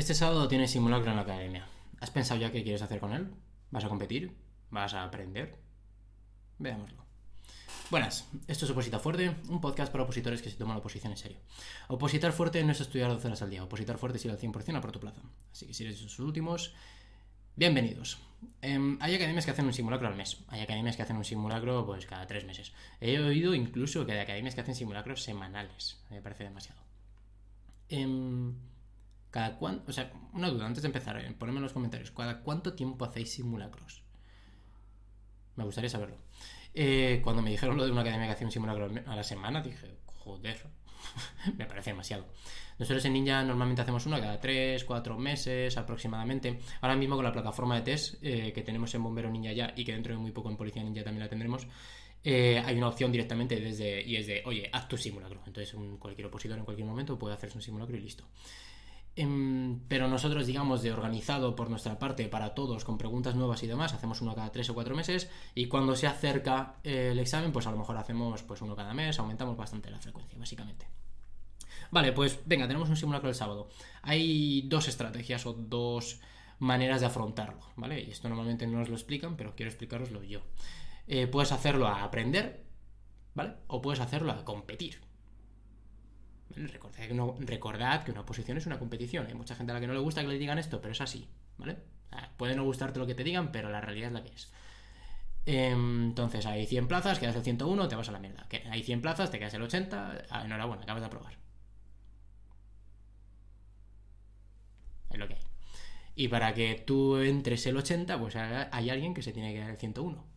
Este sábado tienes simulacro en la academia. ¿Has pensado ya qué quieres hacer con él? ¿Vas a competir? ¿Vas a aprender? Veámoslo. Buenas, esto es Oposita Fuerte, un podcast para opositores que se toman la oposición en serio. Opositar fuerte no es estudiar 12 horas al día, opositar fuerte es ir al 100% a por tu plaza. Así que si eres de esos últimos, bienvenidos. Em, hay academias que hacen un simulacro al mes, hay academias que hacen un simulacro pues cada tres meses. He oído incluso que hay academias que hacen simulacros semanales, me parece demasiado. Em, cada cuánto, o sea, una duda antes de empezar, eh, ponedme en los comentarios, ¿cada cuánto tiempo hacéis simulacros? Me gustaría saberlo. Eh, cuando me dijeron lo de una academia que hacía un simulacro a la semana, dije, joder, me parece demasiado. Nosotros en Ninja normalmente hacemos uno cada 3, 4 meses aproximadamente. Ahora mismo con la plataforma de test eh, que tenemos en Bombero Ninja ya y que dentro de muy poco en Policía Ninja también la tendremos, hay una opción directamente desde y es de, oye, haz tu simulacro. Entonces un, cualquier opositor en cualquier momento puede hacerse un simulacro y listo. Em, pero nosotros, digamos, de organizado por nuestra parte para todos, con preguntas nuevas y demás, hacemos uno cada tres o cuatro meses y cuando se acerca el examen, pues a lo mejor hacemos pues uno cada mes, aumentamos bastante la frecuencia, básicamente. Vale, pues venga, tenemos un simulacro el sábado. Hay dos estrategias o dos maneras de afrontarlo, ¿vale? Y esto normalmente no nos lo explican, pero quiero explicaroslo yo. Eh, puedes hacerlo a aprender, ¿vale? O puedes hacerlo a competir. Recordad que, una oposición es una competición. Hay mucha gente a la que no le gusta que le digan esto, pero es así, ¿vale? puede no gustarte lo que te digan, pero la realidad es la que es. Em, entonces, hay 100 plazas, quedas el 101, te vas a la mierda. Hay 100 plazas, te quedas el 80, ah, enhorabuena, acabas de aprobar. Es lo que hay. Y para que tú entres el 80, pues hay alguien que se tiene que quedar el 101.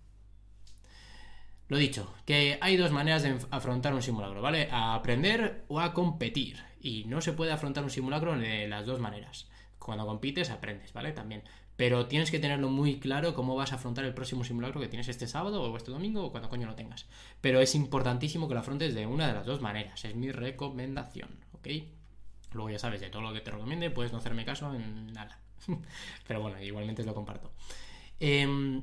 Lo dicho, que hay dos maneras de afrontar un simulacro, ¿vale? A aprender o a competir. Y no se puede afrontar un simulacro de las dos maneras. Cuando compites, aprendes, ¿vale? También. Pero tienes que tenerlo muy claro cómo vas a afrontar el próximo simulacro que tienes este sábado o este domingo o cuando coño lo tengas. Pero es importantísimo que lo afrontes de una de las dos maneras. Es mi recomendación, ¿ok? Luego ya sabes, de todo lo que te recomiende, puedes no hacerme caso en nada. Pero bueno, igualmente lo comparto. Eh,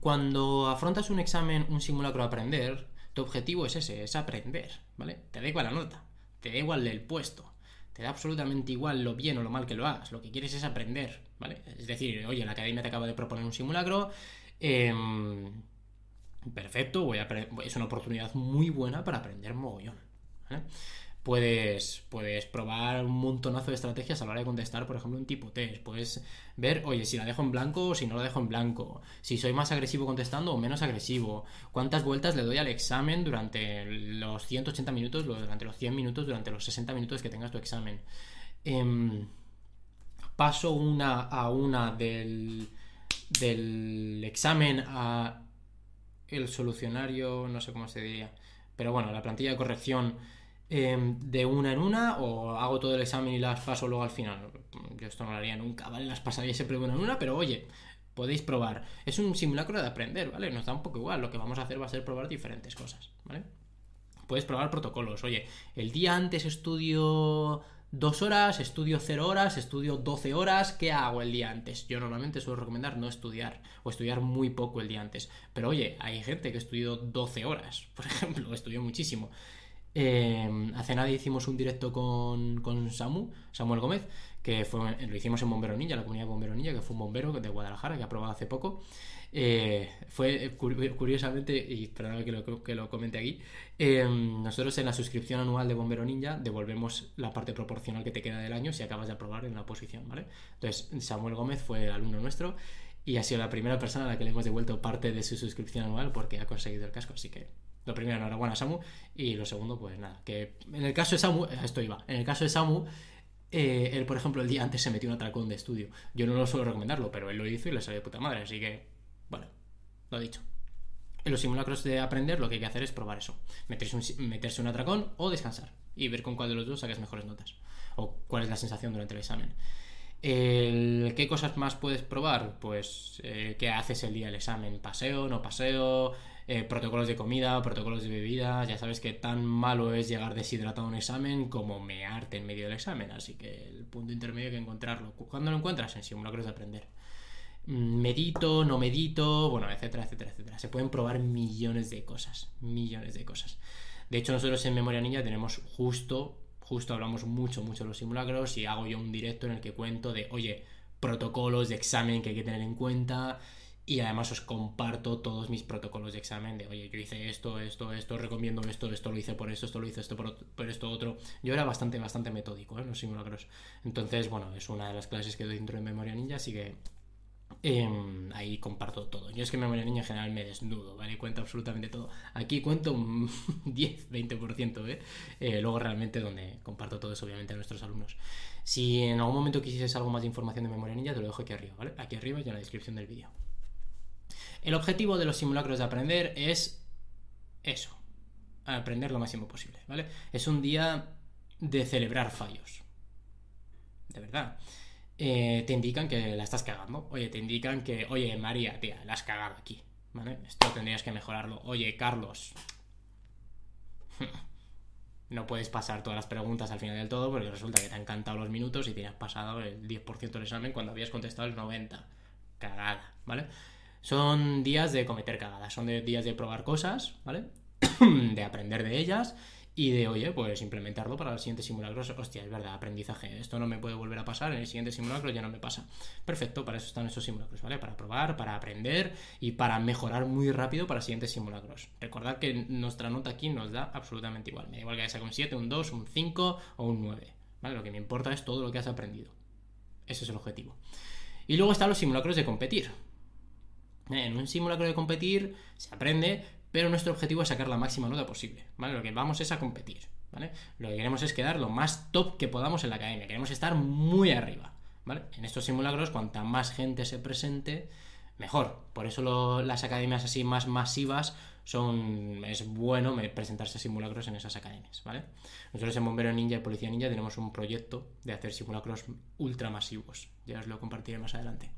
cuando afrontas un examen, un simulacro a aprender, tu objetivo es ese, es aprender, ¿vale? Te da igual la nota, te da igual el puesto, te da absolutamente igual lo bien o lo mal que lo hagas, lo que quieres es aprender, ¿vale? Es decir, oye, la academia te acaba de proponer un simulacro, em, perfecto, voy a es una oportunidad muy buena para aprender mogollón, ¿vale? Puedes, puedes probar un montonazo de estrategias a la hora de contestar, por ejemplo, un tipo test. Puedes ver, oye, si la dejo en blanco o si no la dejo en blanco. Si soy más agresivo contestando o menos agresivo. Cuántas vueltas le doy al examen durante los 180 minutos, durante los 100 minutos, durante los 60 minutos que tengas tu examen. Em, paso una a una del, del examen a el solucionario, no sé cómo se diría. Pero bueno, la plantilla de corrección Em, de una en una o hago todo el examen y las paso luego al final. Yo esto no lo haría nunca, ¿vale? Las pasaría siempre una en una, pero oye, podéis probar. Es un simulacro de aprender, ¿vale? Nos da un poco igual. Lo que vamos a hacer va a ser probar diferentes cosas, ¿vale? Puedes probar protocolos. Oye, el día antes estudio dos horas, estudio cero horas, estudio 12 horas. ¿Qué hago el día antes? Yo normalmente suelo recomendar no estudiar o estudiar muy poco el día antes. Pero oye, hay gente que estudió 12 horas, por ejemplo, estudió muchísimo. Eh, hace nada hicimos un directo con, con, Samu, Samuel Gómez, que fue, lo hicimos en Bombero Ninja, la comunidad de Bombero Ninja, que fue un bombero de Guadalajara que ha probado hace poco. Eh, fue curiosamente, y perdón que lo, que comente aquí, eh, nosotros en la suscripción anual de Bombero Ninja devolvemos la parte proporcional que te queda del año si acabas de aprobar en la oposición, ¿vale? Entonces, Samuel Gómez fue alumno nuestro y ha sido la primera persona a la que le hemos devuelto parte de su suscripción anual porque ha conseguido el casco, así que lo primero, enhorabuena Samu. Y lo segundo, pues nada, que en el caso de Samu, esto iba, en el caso de Samu, eh, él, por ejemplo, el día antes se metió un atracón de estudio. Yo no lo suelo recomendarlo, pero él lo hizo y le salió de puta madre, así que, bueno, lo dicho. En los simulacros de aprender lo que hay que hacer es probar eso. Meterse un, meterse un atracón o descansar. Y ver con cuál de los dos sacas mejores notas. O cuál es la sensación durante el examen. ¿Qué cosas más puedes probar? Pues eh, qué haces el día del examen, paseo, no paseo, eh, protocolos de comida, protocolos de bebida. Ya sabes que tan malo es llegar deshidratado a un examen como mearte en medio del examen. Así que el punto intermedio hay que encontrarlo. ¿Cuándo lo encuentras? En simulacros de aprender. Mm, medito, no medito, bueno, etcétera, etcétera, etcétera. Se pueden probar millones de cosas, millones de cosas. De hecho, nosotros en Memoria Niña tenemos justo justo hablamos mucho, mucho de los simulacros y hago yo un directo en el que cuento de, oye, protocolos de examen que hay que tener en cuenta y además os comparto todos mis protocolos de examen de, oye, yo hice esto, esto, esto, recomiendo esto, esto lo hice por esto, esto lo hice esto por, esto otro. Yo era bastante, bastante metódico ¿eh? en los simulacros. Entonces, bueno, es una de las clases que doy dentro de Memoria Ninja, así que em, ahí comparto todo. Yo es que en Memoria Ninja en general me desnudo, ¿vale? Cuento absolutamente todo. Aquí cuento un 10, 20%, ¿eh? ¿eh? Luego realmente donde comparto todo es obviamente a nuestros alumnos. Si en algún momento quisieses algo más de información de Memoria Ninja, te lo dejo aquí arriba, ¿vale? Aquí arriba y en la descripción del vídeo. El objetivo de los simulacros de aprender es eso, aprender lo máximo posible, ¿vale? Es un día de celebrar fallos. De verdad. Eh, te indican que la estás cagando. Oye, te indican que, oye, María, tía, la has cagado aquí. ¿Vale? Esto tendrías que mejorarlo. Oye, Carlos. no puedes pasar todas las preguntas al final del todo porque resulta que te han cantado los minutos y te has pasado el 10% del examen cuando habías contestado el 90%. Cagada, ¿vale? Son días de cometer cagadas, son días de probar cosas, ¿vale? de aprender de ellas y de, oye, pues implementarlo para los siguientes simulacros. Hostia, es verdad, aprendizaje. Esto no me puede volver a pasar, en el siguiente simulacro ya no me pasa. Perfecto, para eso están esos simulacros, ¿vale? Para probar, para aprender y para mejorar muy rápido para siguientes simulacros. Recordad que nuestra nota aquí nos da absolutamente igual. Me da igual que haya un 7, un 2, un 5 o un 9. ¿Vale? Lo que me importa es todo lo que has aprendido. Ese es el objetivo. Y luego están los simulacros de competir. En un simulacro de competir se aprende, pero nuestro objetivo es sacar la máxima nota posible, ¿vale? Lo que vamos es a competir, ¿vale? Lo que queremos es quedar lo más top que podamos en la academia, queremos estar muy arriba, ¿vale? En estos simulacros, cuanta más gente se presente, mejor. Por eso las academias así más masivas son es bueno presentarse simulacros en esas academias, ¿vale? Nosotros en Bombero Ninja y Policía Ninja tenemos un proyecto de hacer simulacros ultra masivos. Ya os lo compartiré más adelante.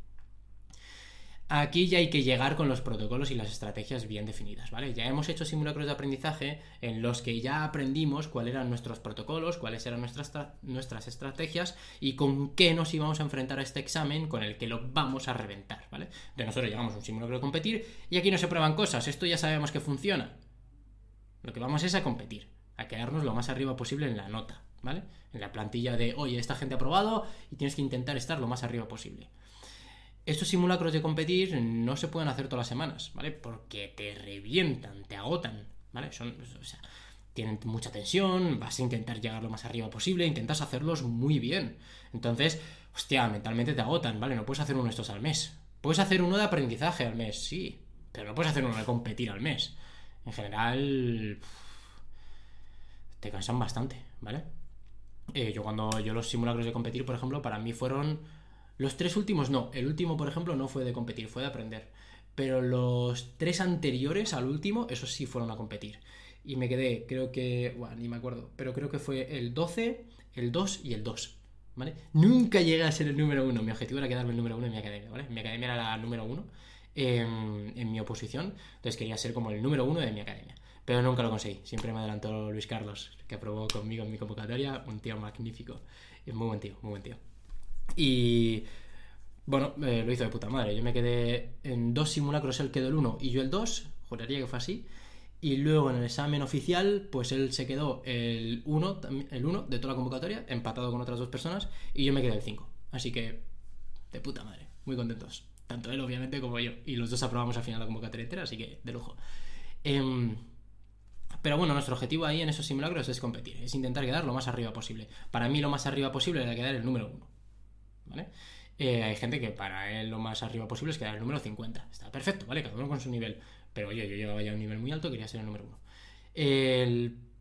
Aquí ya hay que llegar con los protocolos y las estrategias bien definidas, ¿vale? Ya hemos hecho simulacros de aprendizaje en los que ya aprendimos cuáles eran nuestros protocolos, cuáles eran nuestras, nuestras estrategias y con qué nos íbamos a enfrentar a este examen con el que lo vamos a reventar, ¿vale? De nosotros llegamos a un simulacro de competir y aquí no se prueban cosas, esto ya sabemos que funciona. Lo que vamos es a competir, a quedarnos lo más arriba posible en la nota, ¿vale? En la plantilla de, oye, esta gente ha probado y tienes que intentar estar lo más arriba posible. Estos simulacros de competir no se pueden hacer todas las semanas, ¿vale? Porque te revientan, te agotan, ¿vale? Son, o sea, tienen mucha tensión, vas a intentar llegar lo más arriba posible, intentas hacerlos muy bien. Entonces, hostia, mentalmente te agotan, ¿vale? No puedes hacer uno de estos al mes. Puedes hacer uno de aprendizaje al mes, sí, pero no puedes hacer uno de competir al mes. En general, te cansan bastante, ¿vale? Eh, yo cuando yo los simulacros de competir, por ejemplo, para mí fueron los tres últimos no. El último, por ejemplo, no fue de competir, fue de aprender. Pero los tres anteriores al último, esos sí fueron a competir. Y me quedé, creo que, bueno, ni me acuerdo, pero creo que fue el 12, el 2 y el 2. ¿Vale? Nunca llegué a ser el número uno. Mi objetivo era quedarme el número uno en mi academia, ¿vale? Mi academia era la número uno en, en mi oposición. Entonces quería ser como el número uno de mi academia. Pero nunca lo conseguí. Siempre me adelantó Luis Carlos, que aprobó conmigo en mi convocatoria. Un tío magnífico. Muy buen tío, muy buen tío. Y bueno, eh, lo hizo de puta madre. Yo me quedé en dos simulacros, él quedó el 1 y yo el 2, juraría que fue así. Y luego en el examen oficial, pues él se quedó el 1 el uno de toda la convocatoria, empatado con otras dos personas, y yo me quedé el 5. Así que, de puta madre, muy contentos. Tanto él, obviamente, como yo. Y los dos aprobamos al final la convocatoria entera, así que de lujo. Em, pero bueno, nuestro objetivo ahí en esos simulacros es competir, es intentar quedar lo más arriba posible. Para mí lo más arriba posible era quedar el número 1. ¿Vale? Eh, hay gente que para él lo más arriba posible es quedar el número 50. Está perfecto, ¿vale? Cada uno con su nivel. Pero oye, yo llegaba ya un nivel muy alto, quería ser el número 1.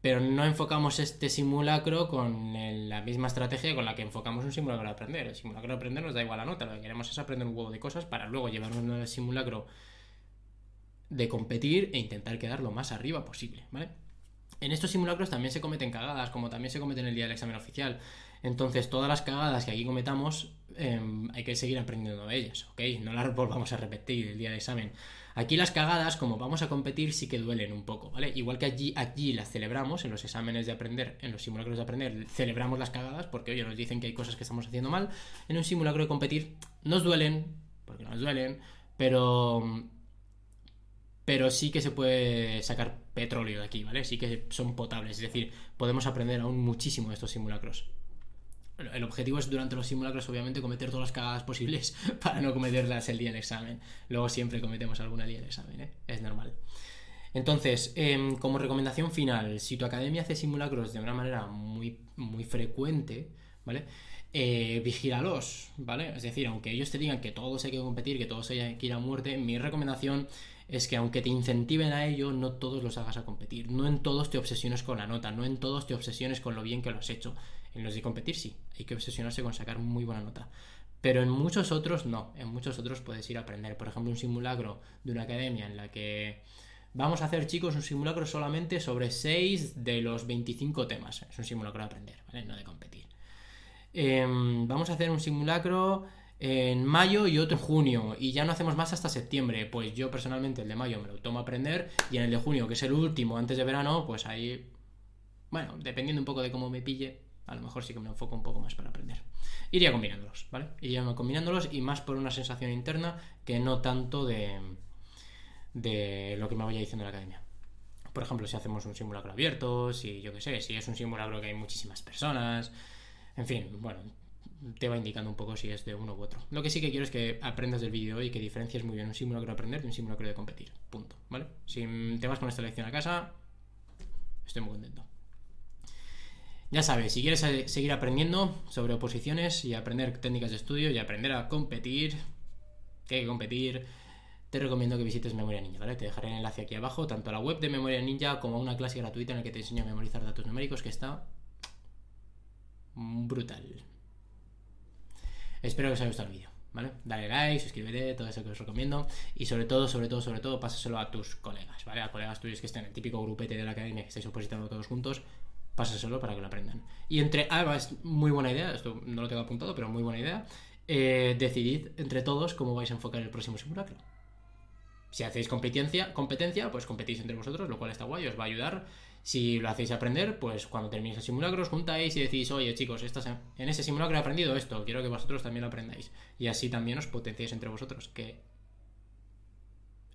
Pero no enfocamos este simulacro con la misma estrategia con la que enfocamos un simulacro de aprender. El simulacro de aprender nos da igual la nota, lo que queremos es aprender un huevo de cosas para luego llevarnos al simulacro de competir e intentar quedar lo más arriba posible, ¿vale? En estos simulacros también se cometen cagadas, como también se cometen el día del examen oficial. Entonces, todas las cagadas que aquí cometamos, em, hay que seguir aprendiendo de ellas, ¿ok? No las volvamos a repetir el día del examen. Aquí las cagadas, como vamos a competir, sí que duelen un poco, ¿vale? Igual que allí, las celebramos en los exámenes de aprender, en los simulacros de aprender, celebramos las cagadas porque, oye, nos dicen que hay cosas que estamos haciendo mal. En un simulacro de competir nos duelen, porque nos duelen, pero pero sí que se puede sacar petróleo de aquí, ¿vale? Sí que son potables, es decir, podemos aprender aún muchísimo de estos simulacros. El objetivo es durante los simulacros, obviamente, cometer todas las cagadas posibles para no cometerlas el día del examen. Luego siempre cometemos alguna día del examen, ¿eh? Es normal. Entonces, em, como recomendación final, si tu academia hace simulacros de una manera muy, muy frecuente, ¿vale? Eh, vigíralos, ¿vale? Es decir, aunque ellos te digan que todos hay que competir, que todos hay que ir a muerte, mi recomendación es que aunque te incentiven a ello, no todos los hagas a competir. No en todos te obsesiones con la nota, no en todos te obsesiones con lo bien que lo has hecho. En los de competir sí, hay que obsesionarse con sacar muy buena nota. Pero en muchos otros no, en muchos otros puedes ir a aprender. Por ejemplo, un simulacro de una academia en la que vamos a hacer, chicos, un simulacro solamente sobre 6 de los 25 temas. Es un simulacro de aprender, ¿vale? No de competir. Em, vamos a hacer un simulacro en mayo y otro en junio y ya no hacemos más hasta septiembre. Pues yo personalmente el de mayo me lo tomo a aprender y en el de junio, que es el último antes de verano, pues ahí, bueno, dependiendo un poco de cómo me pille, a lo mejor sí que me enfoco un poco más para aprender. Iría combinándolos, ¿vale? Iría combinándolos y más por una sensación interna que no tanto de, de lo que me vaya diciendo la academia. Por ejemplo, si hacemos un simulacro abierto, si yo qué sé, si es un simulacro que hay muchísimas personas, en fin, bueno, te va indicando un poco si es de uno u otro. Lo que sí que quiero es que aprendas del vídeo y que diferencies muy bien un simulacro de aprender de un simulacro de competir. Punto. ¿Vale? Si te vas con esta lección a casa, estoy muy contento. Ya sabes, si quieres seguir aprendiendo sobre oposiciones y aprender técnicas de estudio y aprender a competir, que hay que competir, te recomiendo que visites Memoria Ninja, ¿vale? Te dejaré el enlace aquí abajo, tanto a la web de Memoria Ninja como a una clase gratuita en la que te enseño a memorizar datos numéricos que está brutal. Espero que os haya gustado el vídeo, ¿vale? Dale like, suscríbete, todo eso que os recomiendo. Y sobre todo, sobre todo, sobre todo, pásaselo a tus colegas, ¿vale? A colegas tuyos que estén en el típico grupete de la academia que estáis opositando todos juntos. Pásaselo para que lo aprendan. Y entre. Ah, es muy buena idea, esto no lo tengo apuntado, pero muy buena idea. Eh, decidid entre todos cómo vais a enfocar el próximo simulacro. Si hacéis competencia, competencia, pues competís entre vosotros, lo cual está guay, os va a ayudar. Si lo hacéis aprender, pues cuando terminéis el simulacro os juntáis y decís, oye chicos, en ese simulacro he aprendido esto, quiero que vosotros también lo aprendáis. Y así también os potenciáis entre vosotros, que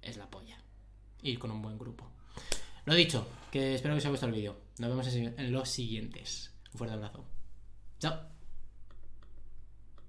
es la polla. Ir con un buen grupo. Lo dicho, que espero que os haya gustado el vídeo. Nos vemos en los siguientes. Un fuerte abrazo. Chao.